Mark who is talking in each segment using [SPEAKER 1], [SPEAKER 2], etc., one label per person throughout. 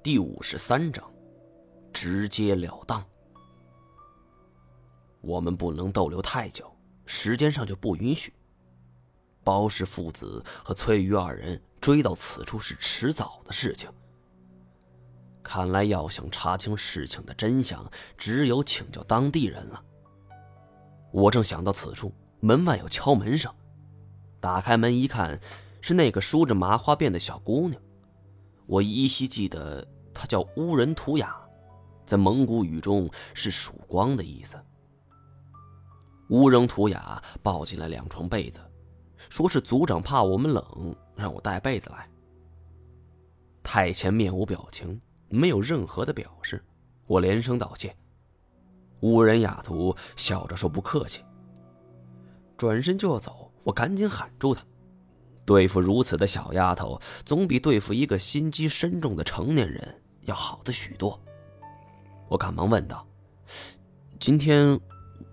[SPEAKER 1] 第五十三章，直截了当。我们不能逗留太久，时间上就不允许。包氏父子和崔玉二人追到此处是迟早的事情。看来要想查清事情的真相，只有请教当地人了。我正想到此处，门外有敲门声。打开门一看，是那个梳着麻花辫的小姑娘。我依稀记得他叫乌人图雅，在蒙古语中是曙光的意思。乌人图雅抱进来两床被子，说是族长怕我们冷，让我带被子来。太前面无表情，没有任何的表示，我连声道谢。乌人雅图笑着说：“不客气。”转身就要走，我赶紧喊住他。对付如此的小丫头，总比对付一个心机深重的成年人要好的许多。我赶忙问道：“今天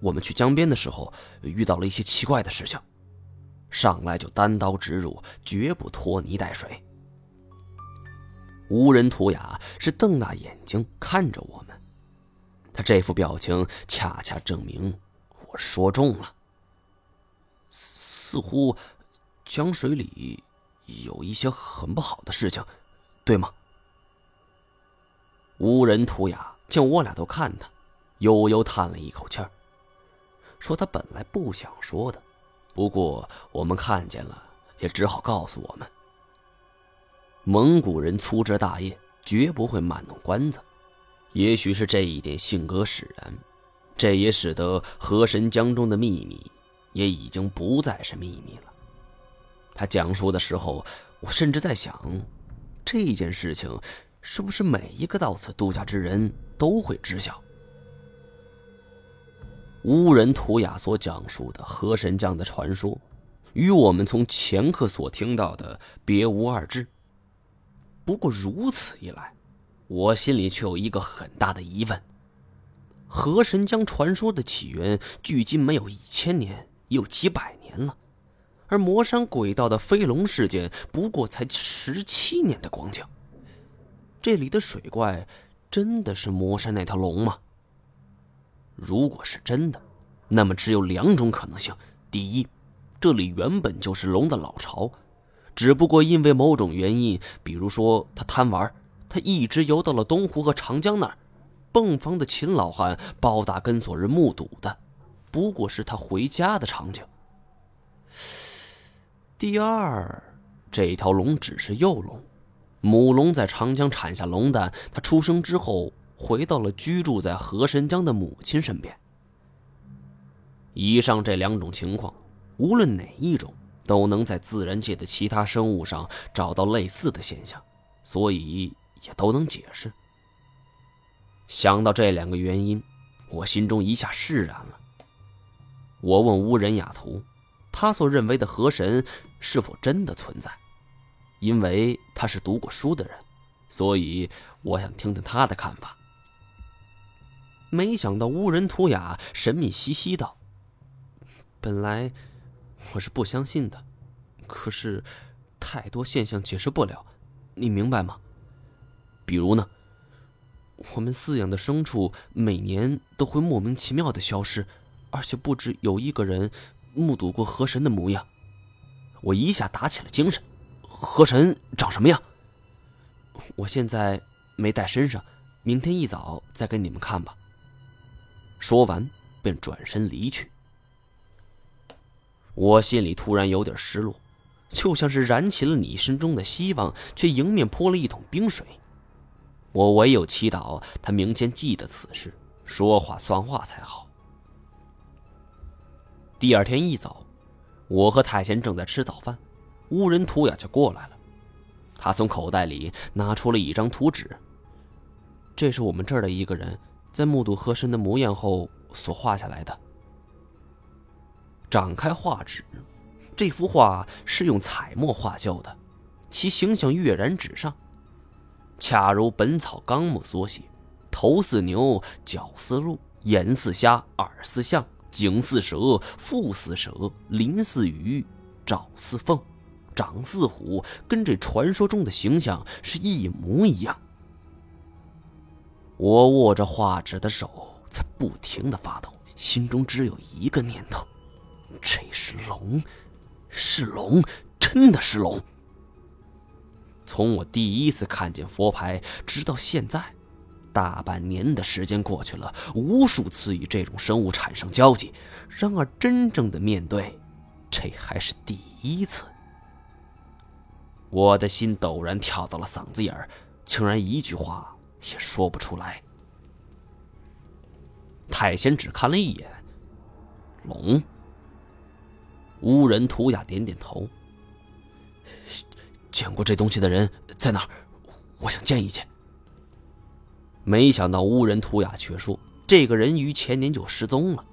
[SPEAKER 1] 我们去江边的时候，遇到了一些奇怪的事情，上来就单刀直入，绝不拖泥带水。”无人图雅是瞪大眼睛看着我们，他这副表情恰恰证明我说中了，似乎。江水里有一些很不好的事情，对吗？无人图雅见我俩都看他，悠悠叹了一口气儿，说：“他本来不想说的，不过我们看见了，也只好告诉我们。蒙古人粗枝大叶，绝不会卖弄关子。也许是这一点性格使然，这也使得河神江中的秘密也已经不再是秘密了。”他讲述的时候，我甚至在想，这件事情是不是每一个到此度假之人都会知晓？乌人图雅所讲述的河神将的传说，与我们从前客所听到的别无二致。不过如此一来，我心里却有一个很大的疑问：河神将传说的起源，距今没有一千年，也有几百年了。而魔山鬼道的飞龙事件不过才十七年的光景。这里的水怪真的是魔山那条龙吗？如果是真的，那么只有两种可能性：第一，这里原本就是龙的老巢，只不过因为某种原因，比如说他贪玩，他一直游到了东湖和长江那儿，泵房的秦老汉包大根所人目睹的，不过是他回家的场景。第二，这条龙只是幼龙，母龙在长江产下龙蛋，它出生之后回到了居住在河神江的母亲身边。以上这两种情况，无论哪一种，都能在自然界的其他生物上找到类似的现象，所以也都能解释。想到这两个原因，我心中一下释然了。我问乌人雅图。他所认为的河神是否真的存在？因为他是读过书的人，所以我想听听他的看法。没想到乌人图雅神秘兮兮道：“本来我是不相信的，可是太多现象解释不了，你明白吗？比如呢，我们饲养的牲畜每年都会莫名其妙的消失，而且不止有一个人。”目睹过河神的模样，我一下打起了精神。河神长什么样？我现在没带身上，明天一早再给你们看吧。说完，便转身离去。我心里突然有点失落，就像是燃起了你心中的希望，却迎面泼了一桶冰水。我唯有祈祷他明天记得此事，说话算话才好。第二天一早，我和太贤正在吃早饭，乌人图雅就过来了。他从口袋里拿出了一张图纸，这是我们这儿的一个人在目睹河神的模样后所画下来的。展开画纸，这幅画是用彩墨画就的，其形象跃然纸上，恰如《本草纲目》所写：头似牛，脚似鹿，眼似虾，耳似象。颈似蛇，腹似蛇，鳞似鱼，爪似凤，掌似虎，跟这传说中的形象是一模一样。我握着画纸的手在不停的发抖，心中只有一个念头：这是龙，是龙，真的是龙。从我第一次看见佛牌，直到现在，大半年的时间过去了，无数次与这种生物产生交集，然而真正的面对，这还是第一次。我的心陡然跳到了嗓子眼儿，竟然一句话也说不出来。太贤只看了一眼，龙。乌人图雅点点头。见过这东西的人在哪儿？我想见一见。没想到乌人图雅却说，这个人于前年就失踪了。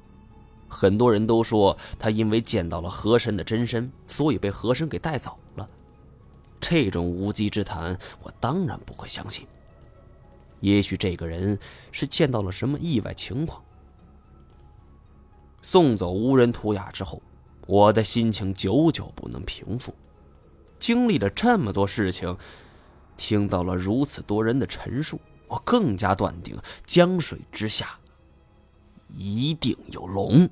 [SPEAKER 1] 很多人都说他因为见到了河神的真身，所以被河神给带走了。这种无稽之谈，我当然不会相信。也许这个人是见到了什么意外情况。送走乌人图雅之后，我的心情久久不能平复。经历了这么多事情，听到了如此多人的陈述，我更加断定江水之下一定有龙。